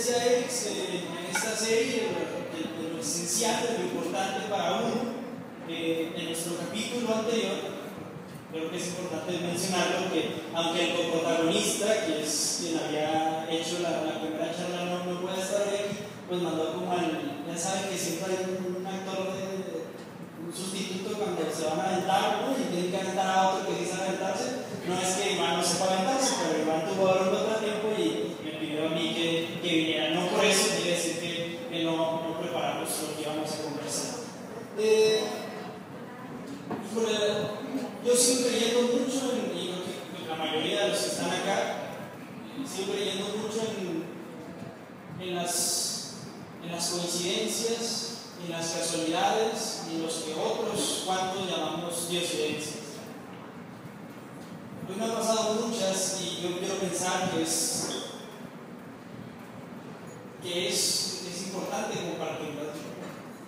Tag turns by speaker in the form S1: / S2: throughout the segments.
S1: decía Eric, eh, en esta serie, de, lo esencial, de lo importante para uno, eh, en nuestro capítulo anterior, creo que es importante mencionarlo, que aunque el coprotagonista, que es quien había hecho la, primera charla, no, no, puede estar aquí, pues mandó como al, ya saben que siempre hay un, actor de, un sustituto cuando se van a aventar, ¿no? Y tienen que aventar a otro que dice aventarse, no es que Iván no sepa aventarse, pero Iván tuvo ahora otro tiempo y me pidió a mí que, que viniera, no por eso quiere decir que, que no, no, preparamos lo que íbamos a conversar. Eh, yo sigo creyendo mucho, en, y la mayoría de los que están acá, sigo creyendo mucho en, en, las, en las coincidencias, en las casualidades, en los que otros cuantos llamamos diosidencias. Hoy me han pasado muchas y yo quiero pensar que es, que es, es importante compartirlas.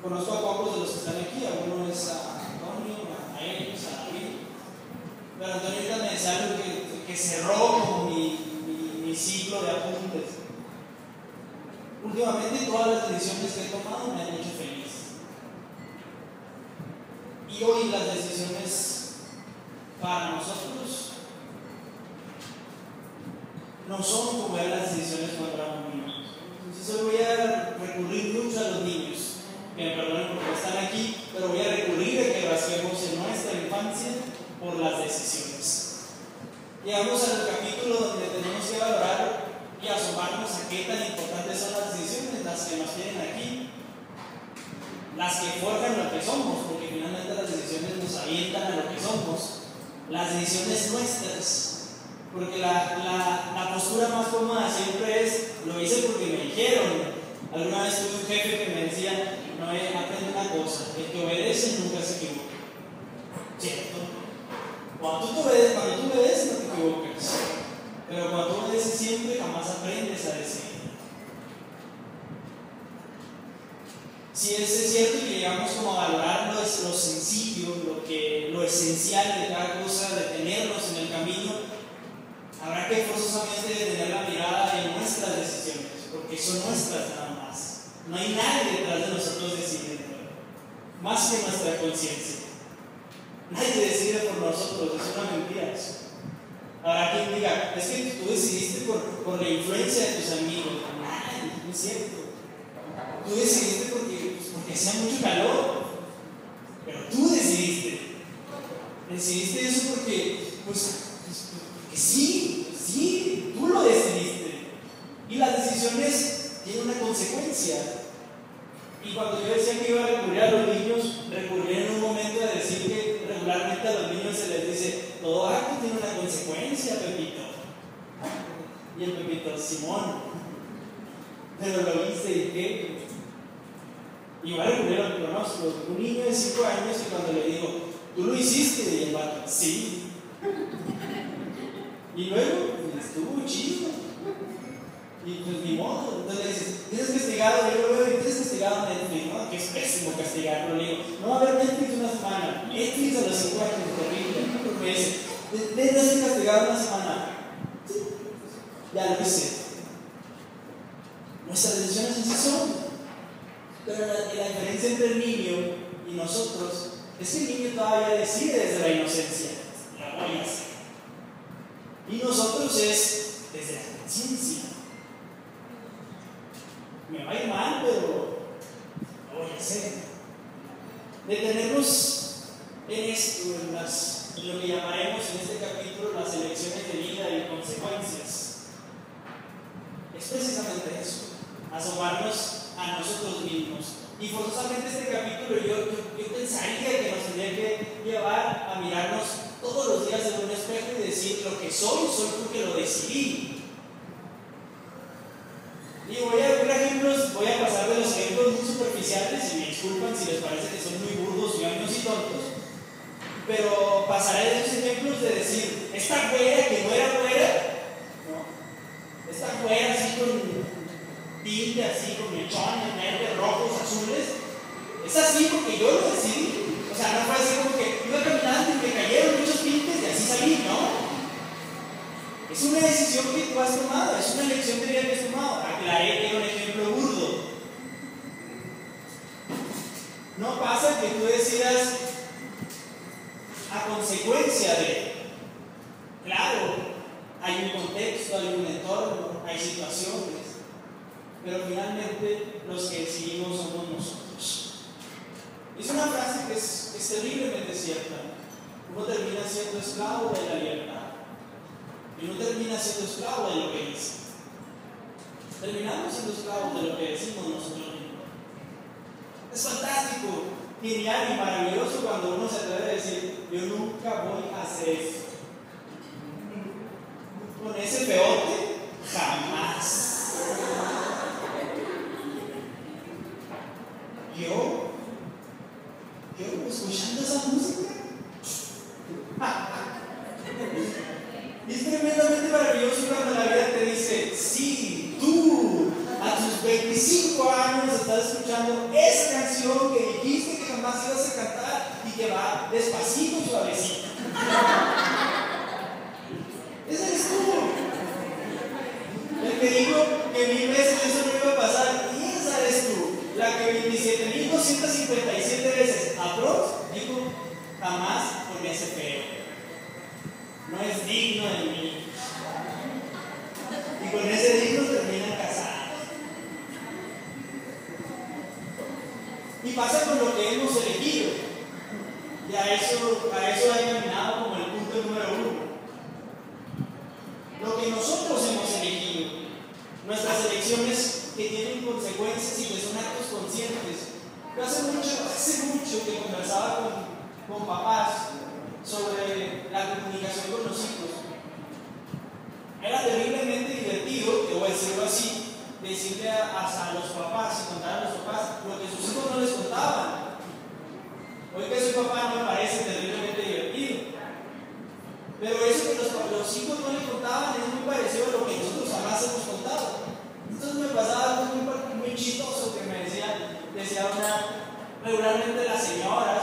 S1: Conozco a pocos de los que están aquí, alguno es a Antonio, a ellos, a David. Pero Antonio me decía algo que, que cerró mi, ciclo de apuntes. Últimamente todas las decisiones que he tomado me han hecho feliz. Y hoy las decisiones para nosotros no son como eran las decisiones cuando éramos niños. Entonces hoy voy a recurrir mucho a los niños, que me perdonen porque están aquí, pero voy a recurrir a que rasquemos en nuestra infancia por las decisiones. Llegamos al capítulo donde tenemos que valorar y asomarnos a qué tan importantes son las decisiones, las que nos tienen aquí, las que forjan lo que somos, porque finalmente las decisiones nos avientan a lo que somos, las decisiones nuestras porque la, la, la, postura más cómoda siempre es, lo hice porque me dijeron. Alguna vez tuve un jefe que me decía, no, aprende una cosa, el que obedece nunca se equivoca. ¿Cierto? Cuando tú, obedeces, cuando tú obedeces no te equivocas. Pero cuando tú obedeces siempre jamás aprendes a decir. Si es cierto que llegamos como a valorar lo, lo sencillo, lo, que, lo esencial de cada cosa, detenernos en el camino, habrá que forzosamente tener la mirada en nuestras decisiones, porque son nuestras nada más. No hay nadie detrás de nosotros decidiendo, más que nuestra conciencia. Nadie decide por nosotros, es una mentira eso. Habrá quien diga, es que tú decidiste por, por la influencia de tus amigos. Nadie, no es cierto. Tú decidiste porque, pues, porque hacía mucho calor, pero tú decidiste. Decidiste eso porque, pues, que sí, sí, tú lo decidiste. Y las decisiones tienen una consecuencia. Y cuando yo decía que iba a recurrir a los niños, recurrí en un momento de decir que regularmente a los niños se les dice, todo acto tiene una consecuencia, Pepito. Y el Pepito, Simón. Pero lo hice y qué. Y va a recurrir a los pronósticos. Un niño de 5 años y cuando le digo, tú lo hiciste, y sí. Y luego, estuvo chido. Y pues ni modo. Entonces le dices, ¿tienes castigado? Yo lo veo tienes castigado Netflix, ¿no? Que es pésimo castigar. Pero le digo, no va a haber Netflix una semana. Netflix a los 5 años, terrible. ¿tienes castigado una semana? Ya lo hice. Nuestras decisiones así son. Pero la, diferencia entre el niño y nosotros es que el niño todavía decide desde la inocencia. La voy a hacer. Y nosotros es desde la conciencia. Me va a ir mal, pero lo voy a hacer. Detenernos en esto, en, las, lo que llamaremos en este capítulo las elecciones de vida y consecuencias. Es precisamente eso, asomarnos a nosotros mismos. Y forzosamente este capítulo yo, yo, yo pensaría que nos tendría que llevar a mirarnos todos los días en un espejo y decir lo que soy, soy porque lo decidí. Y voy a ver ejemplos, voy a pasar de los ejemplos muy superficiales y me disculpan si les parece que son muy burdos, ñoños y tontos. Pero pasaré de esos ejemplos de decir, esta güera que no era güera, ¿no? esta güera tinte, así con mechones, verdes, rojos, azules, es así porque yo lo decidí. O sea, no fue así como que iba caminando y me cayeron muchos pintes y así salí, ¿no? Es una decisión que tú has tomado, es una elección de vida que has tomado. Aclaré que era un ejemplo burdo. No pasa que tú decidas a consecuencia de, claro, hay un contexto, hay un entorno, hay situaciones, pero finalmente los que decidimos somos nosotros. Es una frase que es, terriblemente cierta. Uno termina siendo esclavo de la libertad y no termina siendo esclavo de lo que dice. Terminamos siendo esclavos de lo que decimos nosotros mismos. Es fantástico, genial y maravilloso cuando uno se atreve a decir, yo nunca voy a hacer esto. Con ese peote, jamás. Yo, yo escuchando esa música. Y es tremendamente maravilloso cuando la vida te dice, sí, tú a tus 25 años estás escuchando esa canción que dijiste que jamás ibas a cantar y que va despacito, suavecito. Ese eres tú. El que dijo que mil veces eso no iba a pasar, y esa eres tú. La que 27.257 veces, aprox, dijo, jamás con ese feo no es digno de mí. Y con ese digno terminan casados. Y pasa con lo que hemos elegido. Y a eso, a eso ha caminado como el punto número uno. Lo que nosotros hemos elegido, nuestras elecciones que tienen consecuencias y que son actos conscientes. Yo hace mucho, hace mucho que conversaba con, con papás sobre la comunicación con los hijos. Era terriblemente divertido, te voy a decirlo así, decirle a, a, los papás y contar a los papás lo que sus hijos no les contaban. Hoy que soy papá no me parece terriblemente divertido. Pero eso que los, los hijos no le contaban es muy parecido a lo que nosotros jamás hemos contado. Entonces me pasaba algo chistoso que me decía, decía una, regularmente las señoras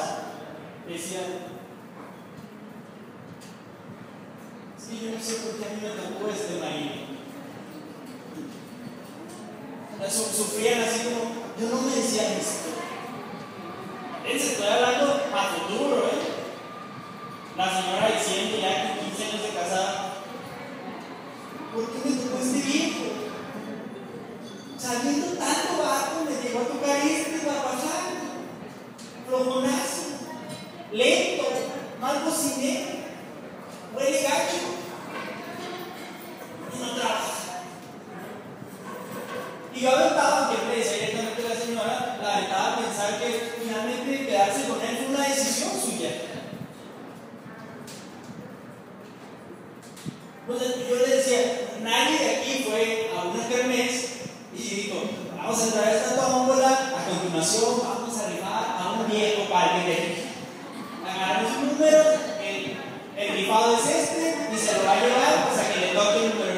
S1: decían, Y yo no sé por qué a mí me tocó este marido. Sufrían así como, yo no me decía esto. Él se estoy hablando a futuro, ¿eh? La señora diciendo ya que 15 años de casada, ¿por qué me tocó este viejo? Saliendo tanto barco, me llegó a tocar este barbaján, flojonazo, lento, mal cocinero, huele gacho no trabaja. Y yo aventaba, aunque le decía directamente a la señora, la aventaba a pensar que finalmente quedarse con él fue una decisión suya. Entonces yo le decía, nadie de aquí fue a una kermés y dijo, vamos a entrar a esta tómbola, a continuación vamos a rifar a un viejo parque de Agarramos un número, el, el rifado es este y se lo va a llevar pues a que le toque el número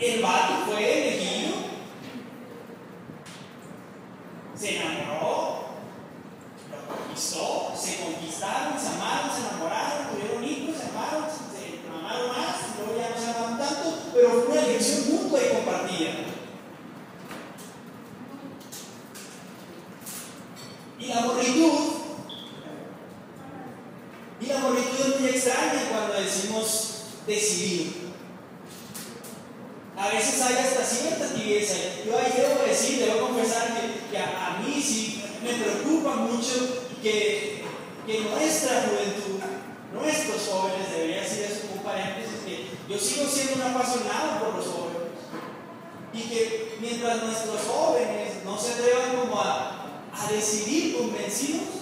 S1: El vato fue elegido, se enamoró, lo conquistó, se conquistaron, se amaron, se enamoraron, tuvieron hijos, se amaron, se amaron más, luego ya no se amaban tanto, pero fue una elección mutua y compartida. Y la morritud, y la morritud es muy extraña cuando decimos decidir. A veces hay hasta cierta tibieza. Yo ahí debo decir, debo confesar que, a, mí sí me preocupa mucho que, que nuestra juventud, nuestros jóvenes, debería ser eso como un paréntesis, que yo sigo siendo un apasionado por los jóvenes. Y que mientras nuestros jóvenes no se atrevan como a, a decidir convencidos,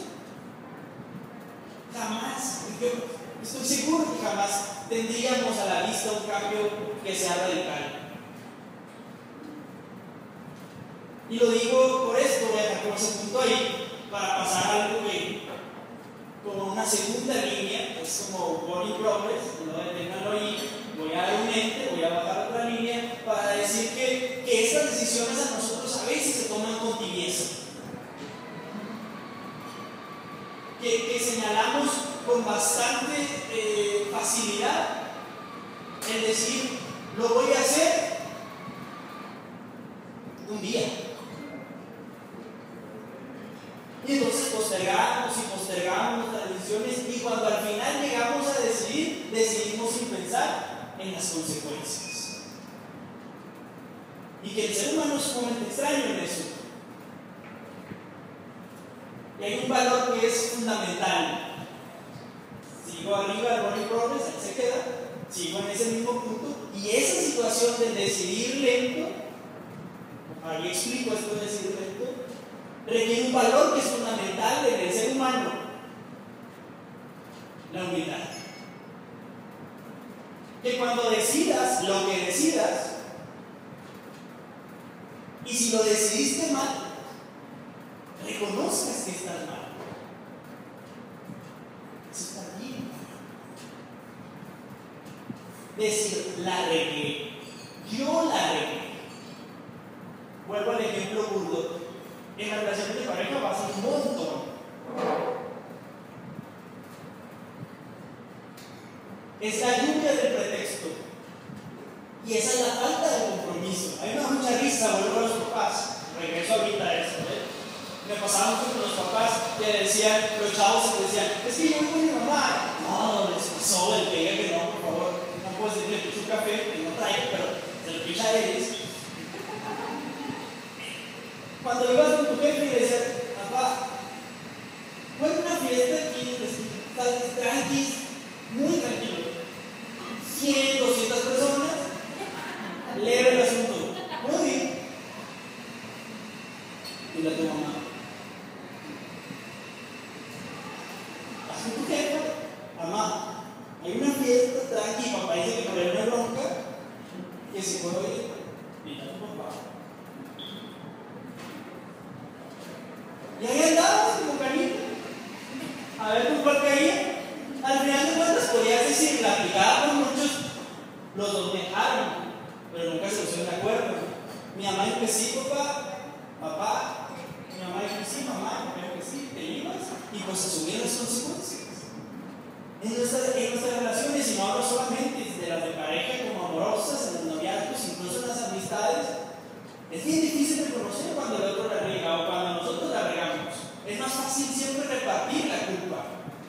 S1: estoy seguro que jamás tendríamos a la vista un cambio que sea radical. Y lo digo por esto, voy a dejar ese punto ahí, para pasar algo que, como una segunda línea, es como body progress, no deténganlo ahí, voy a dar un ente, voy a bajar otra línea, para decir que, estas decisiones a nosotros a veces se toman con tibieza. Que señalamos con bastante eh, facilidad el decir, lo voy a hacer un día. Y entonces postergamos y postergamos las decisiones y cuando al final llegamos a decidir, decidimos sin pensar en las consecuencias. Y que el ser humano es sumamente extraño en eso. Y hay un valor que es fundamental. Arriba, Ronnie Robles, ahí se queda, sigo en ese mismo punto, y esa situación de decidir lento, ahí explico esto de decidir lento, requiere un valor que es fundamental en el ser humano, la humildad. Que cuando decidas lo que decidas, y si lo decidiste mal, reconozcas que estás mal. Eso está bien. Decir, la regué. Yo la regué. Vuelvo al ejemplo burdo. En la relación de pareja pasa un montón. Es la lluvia del pretexto. Y esa es la falta de compromiso. Hay una mucha risa, vuelvo a los papás. Regreso ahorita a eso. ¿eh? Me pasaba mucho con los papás que decían, los chavos decían, es que yo con mi mamá. No, les pasó el pega que no, puedes decirle que un café, que no trae, pero se lo picha a ellos. Cuando ibas con tu jefe y decías, papá, fue una fiesta aquí, estás tranqui, muy tranquilo. 100, 200 personas, leve el asunto. Muy bien. Dile a tu mamá. Vas con tu jefa, mamá, hay una fiesta tranqui, papá dice que por ahí no hay bronca, que se puede oír. Dile a tu papá. Y ahí andabas como canita. A ver con cuál caía. Al final de cuentas podías decir, la aplicaba por muchos, los dos dejaron, pero nunca se pusieron de acuerdo. Mi mamá dijo que sí, papá, papá. Mi mamá dijo que sí, mamá, mi mamá dijo que sí, te ibas. Y pues asumieron las consecuencias. En nuestras, en nuestras relaciones, y no hablo solamente de las de pareja como amorosas, en los noviazgos, incluso en las amistades, es bien difícil reconocer cuando el otro la riega o cuando nosotros la regamos. Es más fácil siempre repartir la culpa.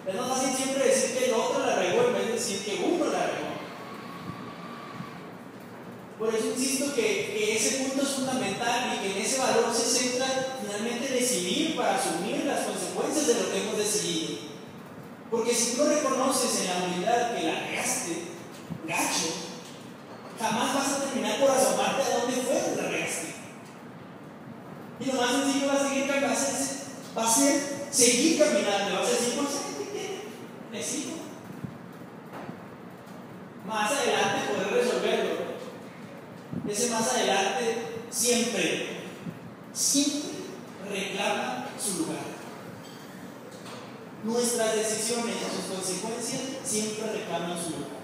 S1: Es más fácil siempre decir que el otro la regó en vez de decir que uno la regó. Por eso insisto que, ese punto es fundamental y que en ese valor se centra finalmente decidir para asumir las consecuencias de lo que hemos decidido. Porque si tú reconoces en la unidad que la regaste, gacho, jamás vas a terminar por asomarte a dónde fue que la regaste. Y lo más sencillo va a seguir va a ser, va a ser seguir caminando, vas a decir, pues, ¿qué? Le sigo. Más adelante. Ese más adelante siempre, siempre reclama su lugar. Nuestras decisiones y sus consecuencias siempre reclaman su lugar.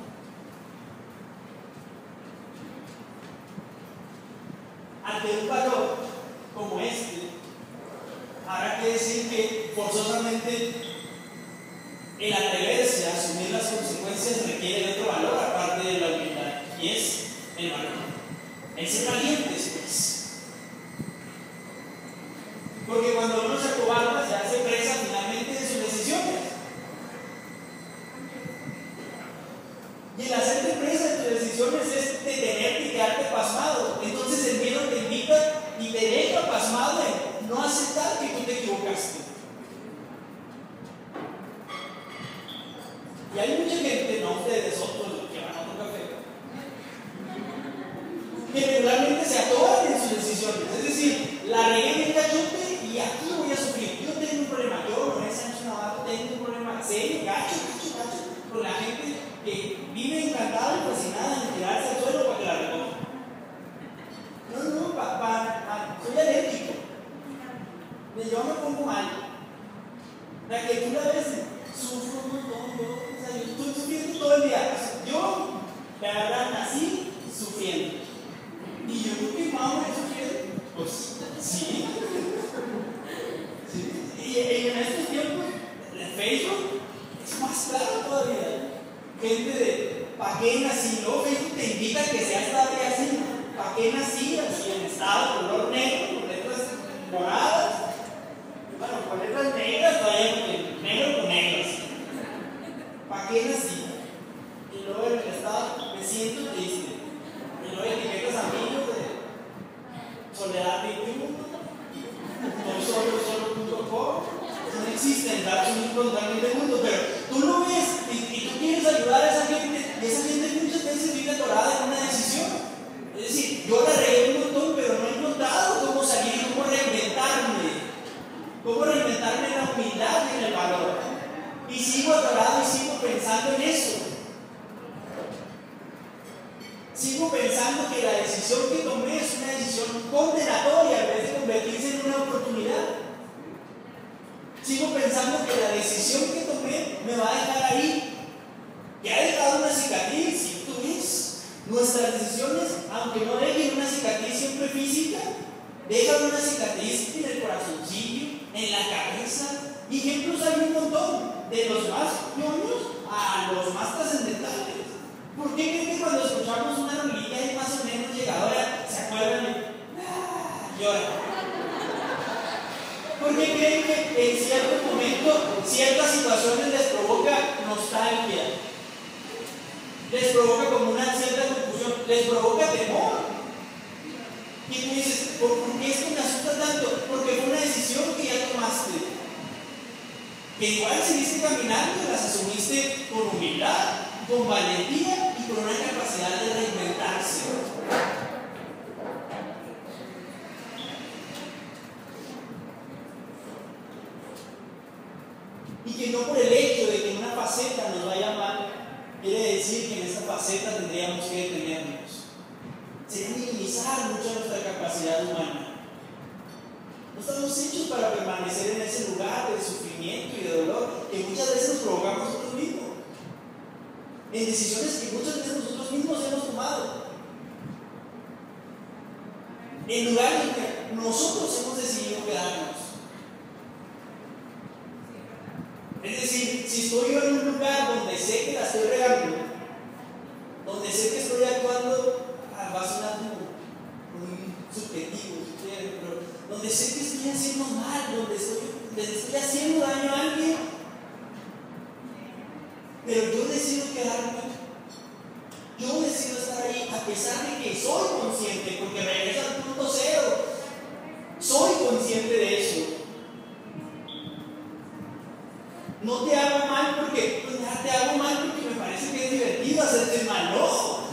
S1: No te hago mal porque, pues te hago mal porque me parece que es divertido hacerte mal, no.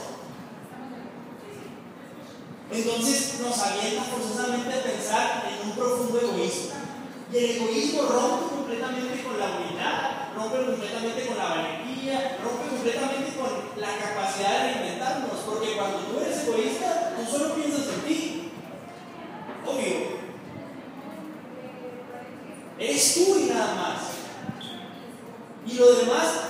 S1: Entonces nos avienta forzosamente a pensar en un profundo egoísmo. Y el egoísmo rompe completamente con la humildad, rompe completamente con la valentía, rompe completamente con la capacidad de reinventarnos, porque cuando tú eres egoísta, tú solo piensas en ti. Obvio. Eres tú y nada más. e lo demás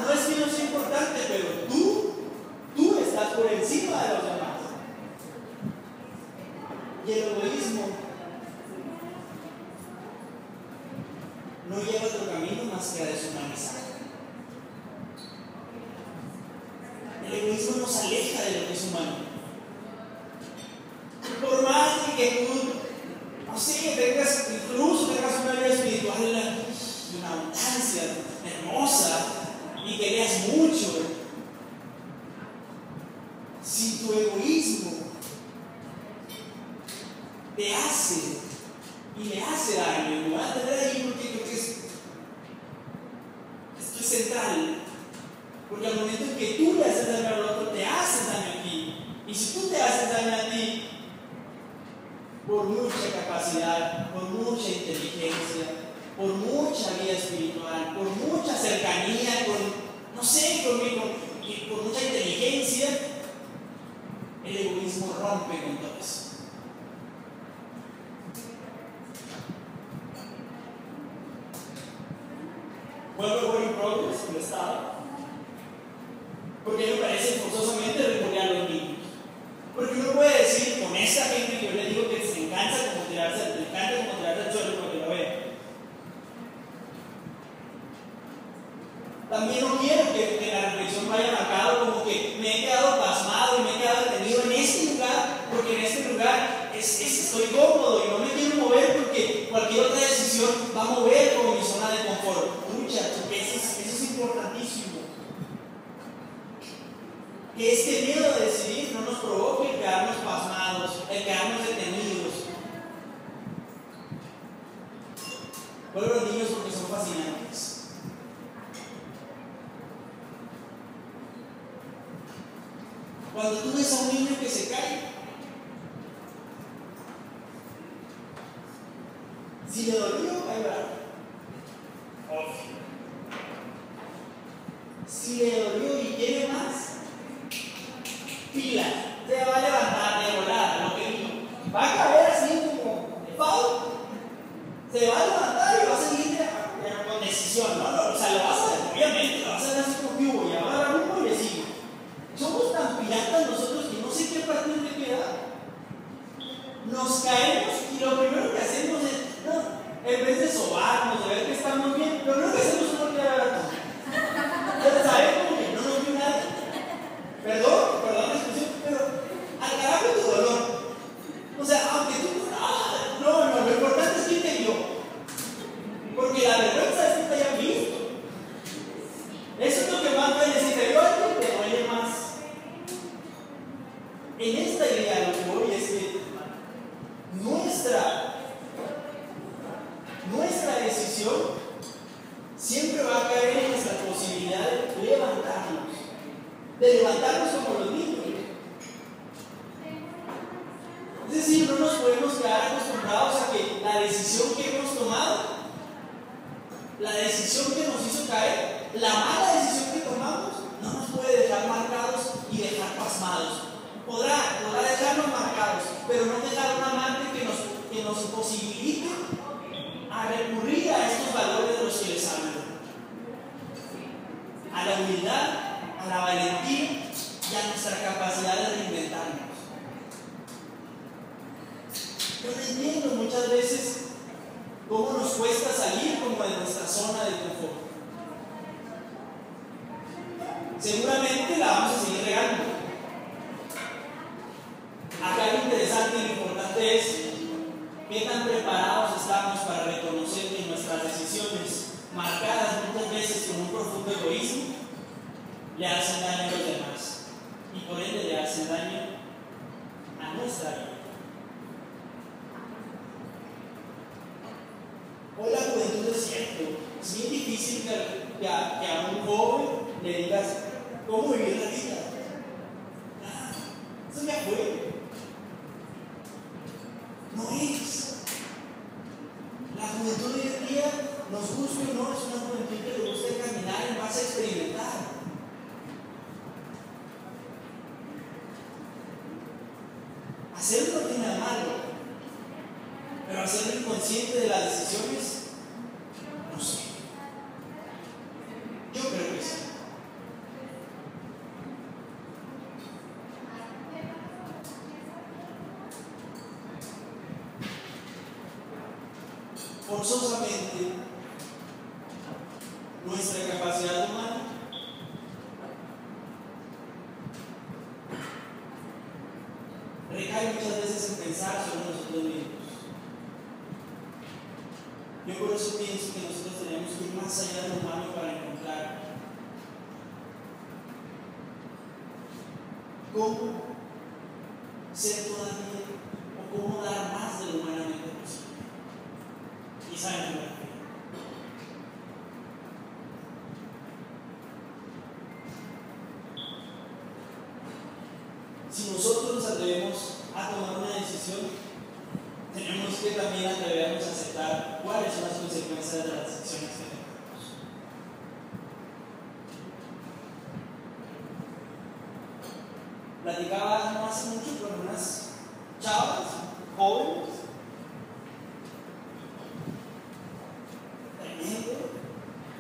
S1: te hace y me hace daño. Me voy a tener ahí porque creo que es, esto es central. Porque al momento en que tú le haces daño al otro, te haces daño a ti. Y si tú te haces daño a ti, por mucha capacidad, por mucha inteligencia, por mucha vida espiritual, por mucha cercanía, con, no sé, conmigo, y por mucha inteligencia, el egoísmo rompe con todo. Que este miedo de decidir no nos provoque el quedarnos pasmados, el quedarnos detenidos. Vuelvo a los niños porque son fascinantes. zona de confort. Seguramente la vamos a seguir regando. Acá lo interesante y lo importante es qué tan preparados estamos para reconocer que nuestras decisiones, marcadas muchas veces con un profundo egoísmo, le hacen daño a los forzosamente nuestra capacidad humana. Recae muchas veces en pensar sobre nosotros mismos. Yo por eso pienso que nosotros tenemos que ir más allá de lo humano para encontrar cómo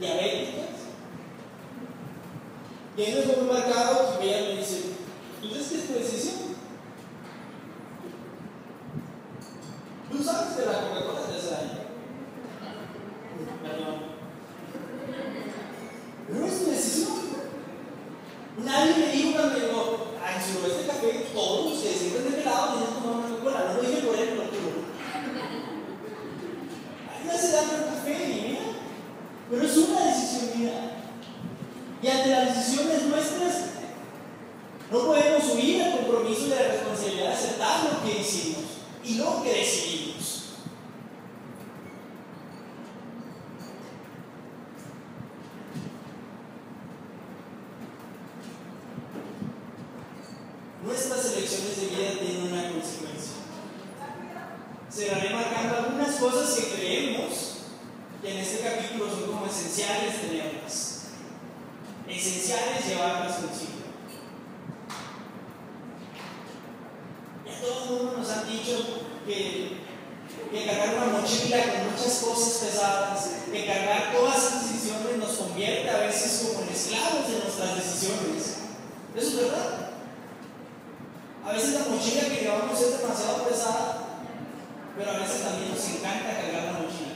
S1: diabéticas. Y ahí nos muy marcados, y ella me dice, pues es que es tu decisión. Dicho que, que cargar una mochila con muchas cosas pesadas, que cargar todas las decisiones nos convierte a veces como en esclavos de nuestras decisiones. ¿Eso es verdad? A veces la mochila que llevamos es demasiado pesada, pero a veces también nos encanta cargar la mochila.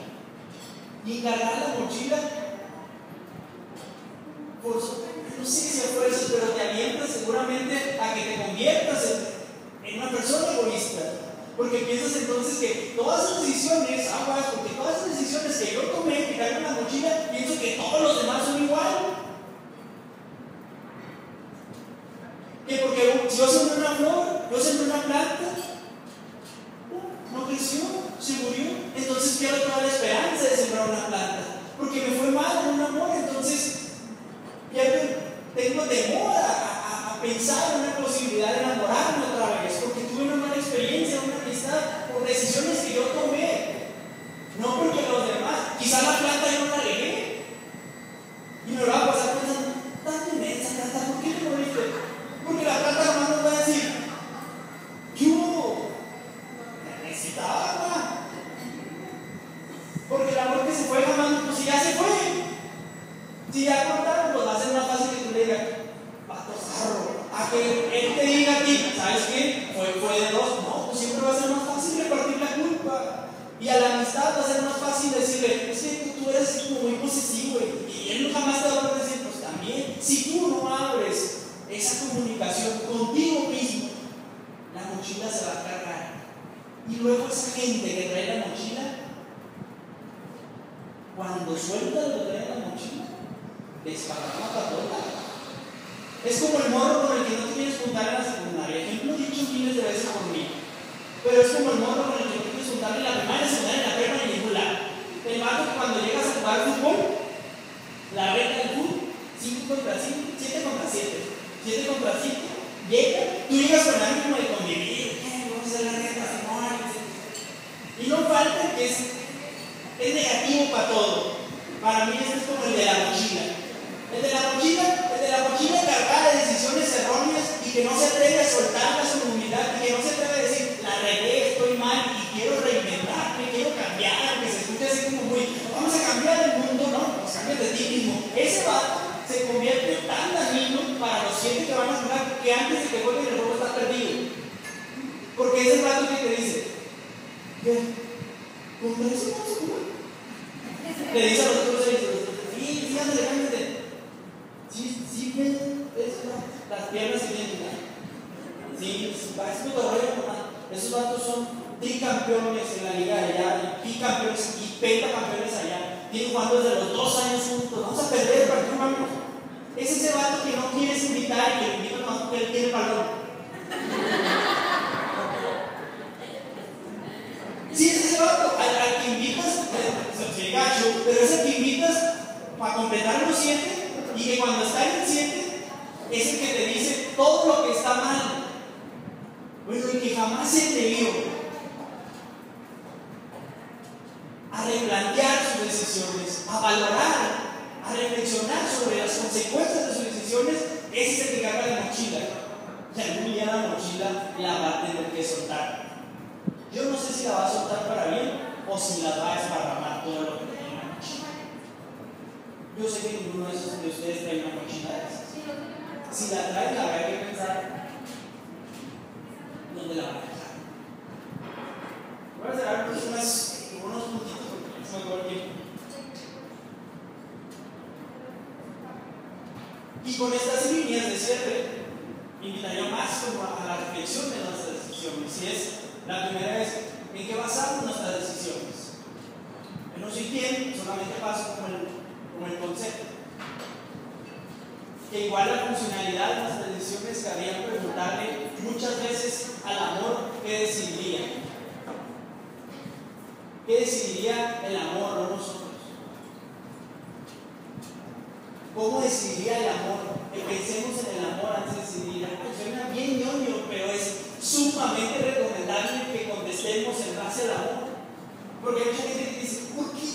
S1: Y cargar la mochila, por, no sé si fue eso, pero te alienta seguramente a que te conviertas en, una persona egoísta. Porque piensas entonces que todas las decisiones, aguas, porque todas las decisiones que yo tomé, que cargo la mochila, pienso que todos los demás son igual. Que porque yo sembré una flor, yo sembré una planta, no creció, se murió. Entonces quiero toda la esperanza de sembrar una planta. Porque me fue mal en un amor, entonces tengo temor a, a, pensar en una posibilidad de enamorarme otra vez. Porque tuve una mala experiencia, una amistad, por decisiones que yo tomé. No porque los demás, quizá la planta yo no la regué. Y me lo va a pasar pensando, tan inmensa planta, ¿por qué me moriste? Porque la planta jamás nos va a decir, ¿qué hubo? Necesitaba agua. Porque el amor que se fue jamás, pues si ya se fue. Si ya cortaron, pues va a ser más fácil que tú le digas, pato zarro. A que él te diga a ti, ¿sabes qué? Fue, fue de dos. No, pues siempre va a ser más fácil repartir la culpa. Y a la amistad va a ser más fácil decirle, es que tú, eres como muy posesivo y él jamás te va a decir, pues también, si tú no abres esa comunicación contigo mismo, la mochila se va a cargar. Y luego esa gente que trae la mochila, cuando suelta lo que trae la mochila, desparrama para todo Es como el morro con el que no te quieres juntar en la secundaria. Ejemplo dicho miles de veces por mí. Pero es como el morro con el que no quieres juntar en la primaria, secundaria, en la prepa, en ningún lado. El vato que cuando llegas a jugar fútbol, la reta del fútbol, 5 contra 5, 7 contra 7. 7 contra 5, llega, tú llegas con ánimo de convivir, vamos a hacer la reta, Y no falta que es, es negativo para todo. Para mí esto es como el de la mochila. El de la mochila, el de la mochila cargada de decisiones erróneas y que no se atreve a soltarlas con humildad y que no se atreve a decir, la regué, estoy mal y quiero reinventarme, quiero cambiar, que se escuche así como muy, vamos a cambiar el mundo, no, pues cambias de ti mismo. Ese va se convierte tan dañino para los siete que van a jugar jueguen el juego está perdido. Porque es el rato que te dice, ¿con eso vamos a jugar? Le dice a los otros seis, sí, sí, ándale. Sí, sí, bien, las piernas que tienen. Sí, es tu rollo, Esos datos son tricampeones en la liga de allá, bicampeones y pentacampeones allá. Tienen jugando desde los dos años juntos. Vamos a perder el partido, vamos. Es ese vato que no quieres invitar y que le porque él tiene valor. Sí, es ese vato al, que invitas, se gacho, pero es el que invitas para completar los siete y que cuando está en el siete es el que te dice todo lo que está mal. Bueno, y que jamás se atrevió a replantear sus decisiones, a valorar a reflexionar sobre las consecuencias de sus decisiones, ese es el que carga la mochila. Y algún día la mochila la va a tener que soltar. Yo no sé si la va a soltar para bien o si la va a esparramar todo lo que tiene en la mochila. Yo sé que ninguno de, esos de ustedes trae una mochila de esas. Si la trae, la habrá que pensar dónde la va a dejar. Voy a hacer unos, unos puntitos porque es mejor Y con estas líneas de cierre, invitaría más como a la reflexión de nuestras decisiones. Y es, la primera vez ¿en qué basamos nuestras decisiones? En no soy quién, solamente paso como el, como el concepto. Que igual la funcionalidad de las decisiones que habían preguntarle muchas veces al amor qué decidiría. ¿Qué decidiría el amor, no ¿Cómo decidiría el amor? Que pensemos en el amor antes de decidir. Suena bien ñoño, pero es sumamente recomendable que contestemos en base al amor. Porque hay mucha gente que dice, ¿por qué?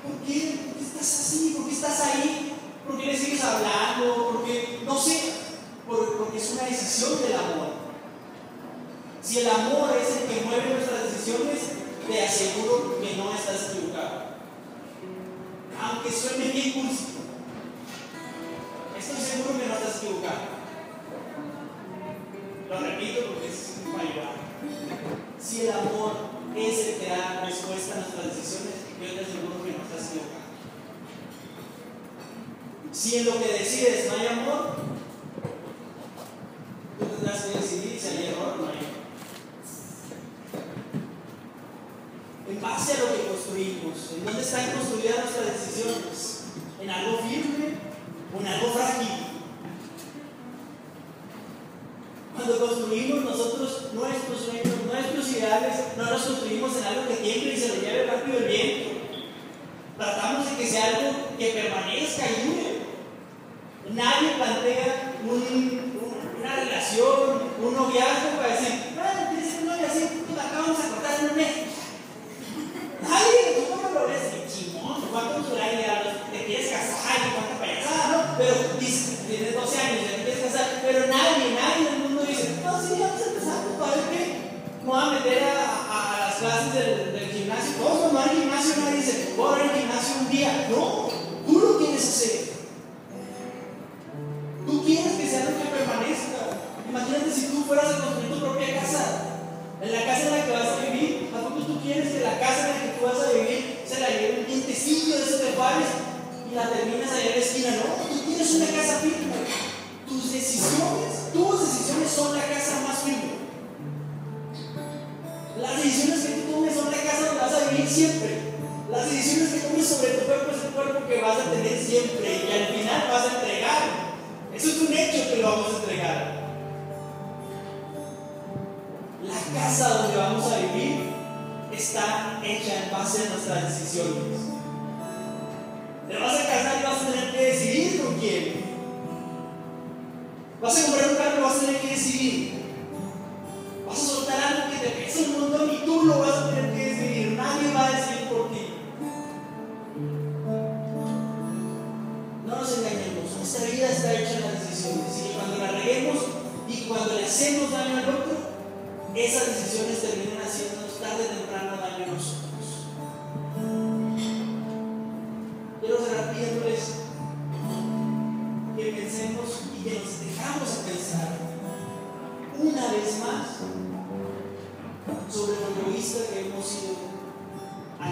S1: ¿Por qué? ¿Por qué estás así? ¿Por qué estás ahí? ¿Por qué le sigues hablando? ¿Por qué? No sé. Porque es una decisión del amor. Si el amor es el que mueve nuestras decisiones, te aseguro que no estás equivocado. Aunque suene bien cursi. Estoy seguro que no estás equivocado. Lo repito porque es ayudar. Si el amor es el que da respuesta a nuestras decisiones, yo te aseguro que no estás equivocado. Si en lo que decides no hay amor, tú tendrás que decidir si hay error o no hay error. En base a lo que construimos, ¿en dónde están construidas nuestras decisiones? ¿En algo firme en algo frágil? Cuando construimos nosotros nuestros sueños, nuestros ideales, no los construimos en algo que tiemble y se lo lleve rápido el viento. Tratamos de que sea algo que permanezca y dure. Nadie plantea una relación, un noviazgo para decir, bueno, tienes un tú la acabamos de cortar en un mes. La terminas allá en la esquina? No, tú tienes una casa firme. Tus decisiones, tus decisiones son la casa más firme. Las decisiones que tú tomes son la casa donde vas a vivir siempre. Las decisiones que tomes sobre tu cuerpo es el cuerpo que vas a tener siempre y al final vas a entregar. Eso es un hecho que lo vamos a entregar. La casa donde vamos a vivir está hecha en base a nuestras decisiones. Te vas a casar y vas a tener que decidir con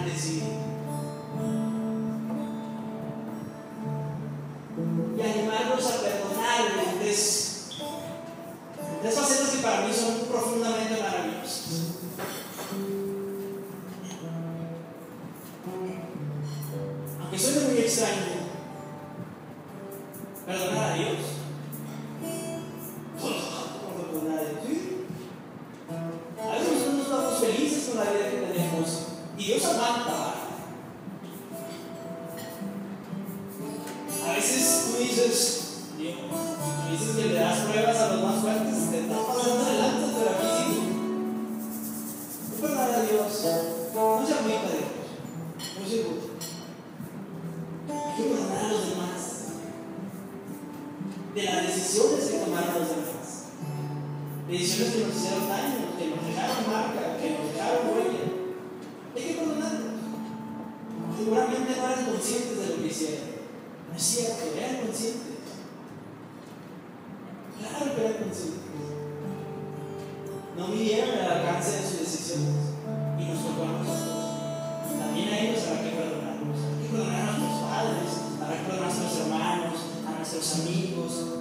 S1: al No midieron el alcance de sus decisiones y nos tocó a nosotros. También a ellos habrá que perdonarnos. Hay que perdonar a nuestros padres, habrá que perdonar a nuestros hermanos, a nuestros amigos,